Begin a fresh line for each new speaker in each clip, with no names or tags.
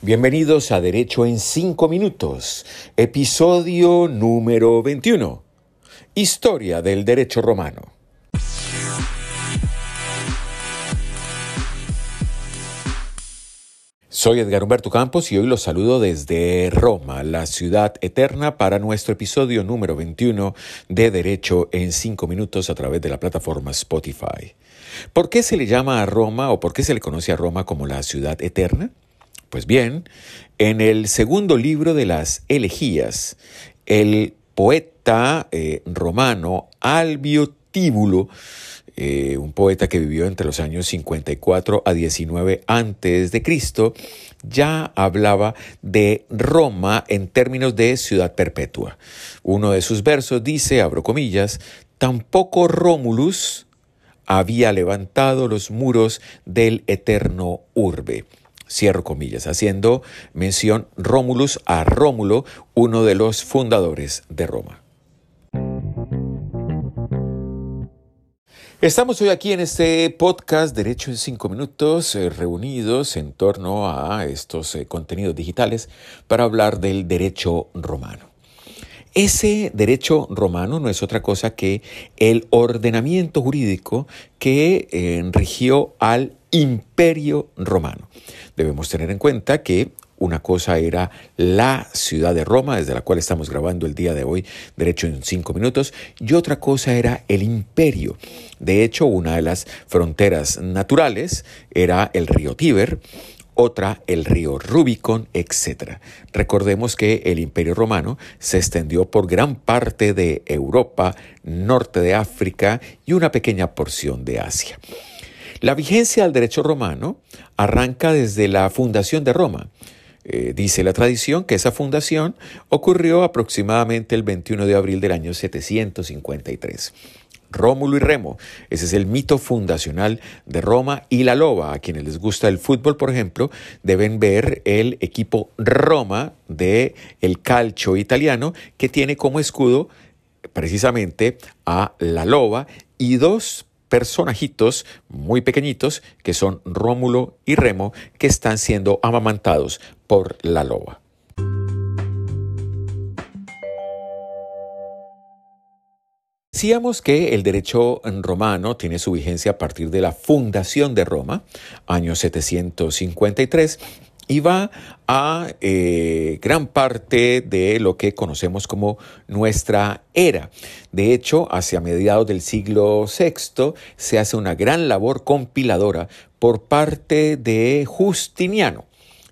Bienvenidos a Derecho en 5 Minutos, episodio número 21. Historia del Derecho Romano. Soy Edgar Humberto Campos y hoy los saludo desde Roma, la ciudad eterna, para nuestro episodio número 21 de Derecho en 5 Minutos a través de la plataforma Spotify. ¿Por qué se le llama a Roma o por qué se le conoce a Roma como la ciudad eterna? Pues bien, en el segundo libro de las elegías, el poeta eh, romano Albio Tíbulo, eh, un poeta que vivió entre los años 54 a 19 antes de Cristo, ya hablaba de Roma en términos de ciudad perpetua. Uno de sus versos dice, abro comillas, tampoco Rómulus había levantado los muros del eterno urbe cierro comillas, haciendo mención Rómulus a Rómulo, uno de los fundadores de Roma. Estamos hoy aquí en este podcast Derecho en 5 minutos, eh, reunidos en torno a estos eh, contenidos digitales para hablar del derecho romano. Ese derecho romano no es otra cosa que el ordenamiento jurídico que eh, al imperio romano. Debemos tener en cuenta que una cosa era la ciudad de Roma, desde la cual estamos grabando el día de hoy, derecho en cinco minutos, y otra cosa era el imperio. De hecho, una de las fronteras naturales era el río Tíber, otra el río Rubicon, etc. Recordemos que el imperio romano se extendió por gran parte de Europa, norte de África y una pequeña porción de Asia. La vigencia del derecho romano arranca desde la fundación de Roma. Eh, dice la tradición que esa fundación ocurrió aproximadamente el 21 de abril del año 753. Rómulo y Remo, ese es el mito fundacional de Roma y la Loba. A quienes les gusta el fútbol, por ejemplo, deben ver el equipo Roma de el calcio italiano que tiene como escudo precisamente a la loba y dos personajitos muy pequeñitos que son Rómulo y Remo que están siendo amamantados por la loba. Decíamos que el derecho romano tiene su vigencia a partir de la fundación de Roma, año 753, va a eh, gran parte de lo que conocemos como nuestra era. De hecho, hacia mediados del siglo VI se hace una gran labor compiladora por parte de Justiniano.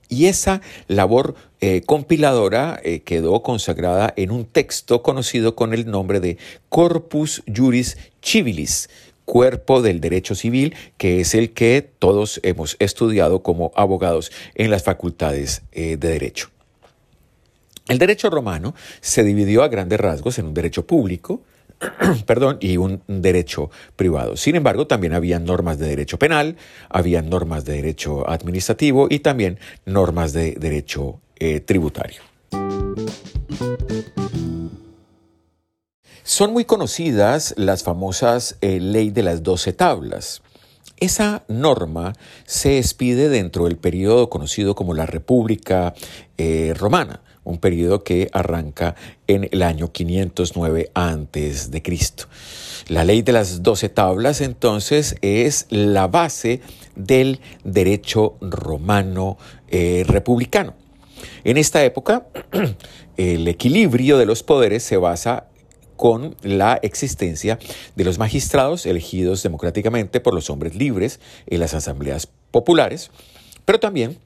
Y esa labor eh, compiladora eh, quedó consagrada en un texto conocido con el nombre de Corpus Juris Civilis, cuerpo del derecho civil, que es el que todos hemos estudiado como abogados en las facultades eh, de derecho. El derecho romano se dividió a grandes rasgos en un derecho público, perdón, y un derecho privado. Sin embargo, también había normas de derecho penal, había normas de derecho administrativo y también normas de derecho eh, tributario. Son muy conocidas las famosas eh, ley de las doce tablas. Esa norma se expide dentro del periodo conocido como la República eh, Romana, un periodo que arranca en el año 509 a.C. La ley de las doce tablas entonces es la base del derecho romano eh, republicano. En esta época, el equilibrio de los poderes se basa con la existencia de los magistrados elegidos democráticamente por los hombres libres en las asambleas populares, pero también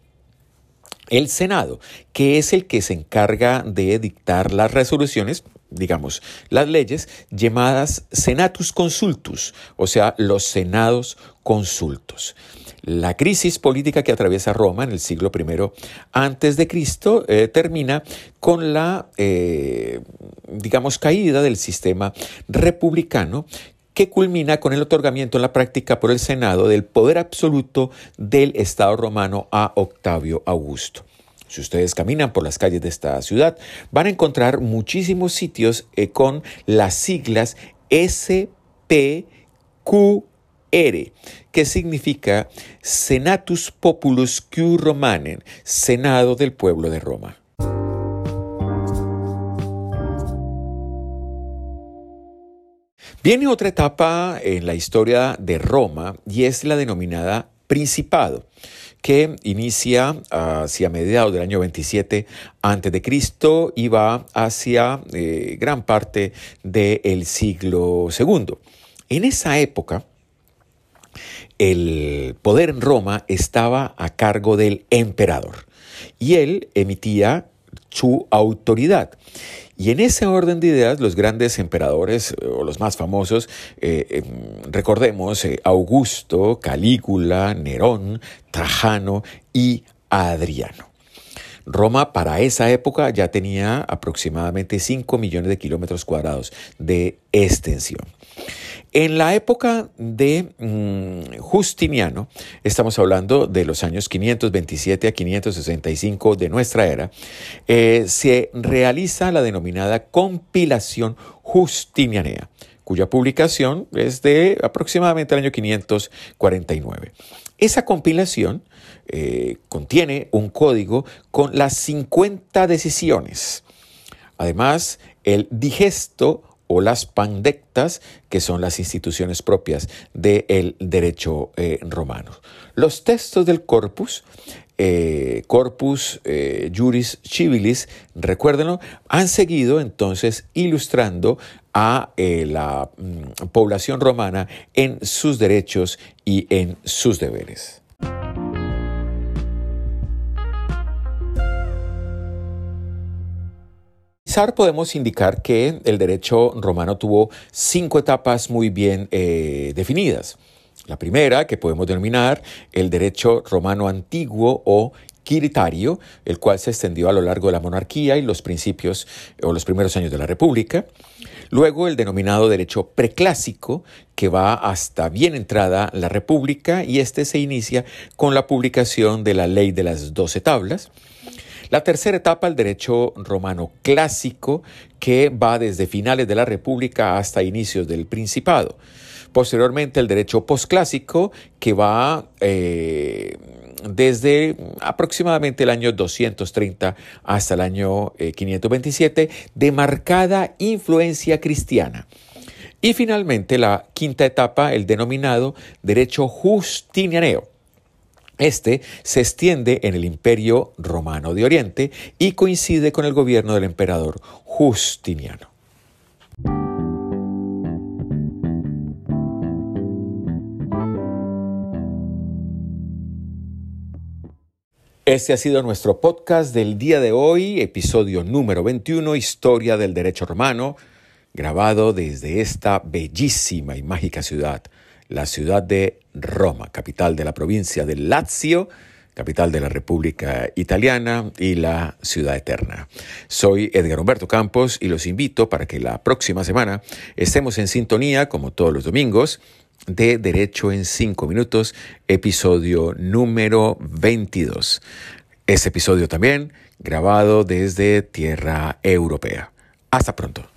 el Senado, que es el que se encarga de dictar las resoluciones, digamos, las leyes llamadas senatus consultus, o sea, los senados consultos. La crisis política que atraviesa Roma en el siglo I antes de Cristo eh, termina con la, eh, digamos, caída del sistema republicano que culmina con el otorgamiento en la práctica por el Senado del poder absoluto del Estado romano a Octavio Augusto. Si ustedes caminan por las calles de esta ciudad, van a encontrar muchísimos sitios eh, con las siglas SPQR que significa Senatus Populus Q Romanen, Senado del pueblo de Roma. Viene otra etapa en la historia de Roma y es la denominada Principado, que inicia hacia mediados del año 27 a.C. y va hacia eh, gran parte del siglo II. En esa época, el poder en Roma estaba a cargo del emperador y él emitía su autoridad. Y en ese orden de ideas, los grandes emperadores eh, o los más famosos, eh, em, recordemos eh, Augusto, Calígula, Nerón, Trajano y Adriano. Roma para esa época ya tenía aproximadamente 5 millones de kilómetros cuadrados de extensión. En la época de mm, Justiniano, estamos hablando de los años 527 a 565 de nuestra era, eh, se realiza la denominada compilación justinianea, cuya publicación es de aproximadamente el año 549. Esa compilación eh, contiene un código con las 50 decisiones. Además, el digesto o las pandectas, que son las instituciones propias del derecho eh, romano. Los textos del corpus, eh, corpus eh, juris civilis, recuérdenlo, han seguido entonces ilustrando a la mm, población romana en sus derechos y en sus deberes. Podemos indicar que el derecho romano tuvo cinco etapas muy bien eh, definidas. La primera, que podemos denominar el derecho romano antiguo o quiritario, el cual se extendió a lo largo de la monarquía y los principios o los primeros años de la República. Luego el denominado derecho preclásico, que va hasta bien entrada la República y este se inicia con la publicación de la ley de las doce tablas. La tercera etapa, el derecho romano clásico, que va desde finales de la República hasta inicios del Principado. Posteriormente, el derecho posclásico, que va eh, desde aproximadamente el año 230 hasta el año 527, eh, de marcada influencia cristiana. Y finalmente, la quinta etapa, el denominado derecho justinianeo este se extiende en el Imperio Romano de Oriente y coincide con el gobierno del emperador Justiniano. Este ha sido nuestro podcast del día de hoy, episodio número 21, Historia del Derecho Romano, grabado desde esta bellísima y mágica ciudad la ciudad de Roma, capital de la provincia de Lazio, capital de la República Italiana y la ciudad eterna. Soy Edgar Humberto Campos y los invito para que la próxima semana estemos en sintonía, como todos los domingos, de Derecho en 5 Minutos, episodio número 22. Este episodio también grabado desde tierra europea. Hasta pronto.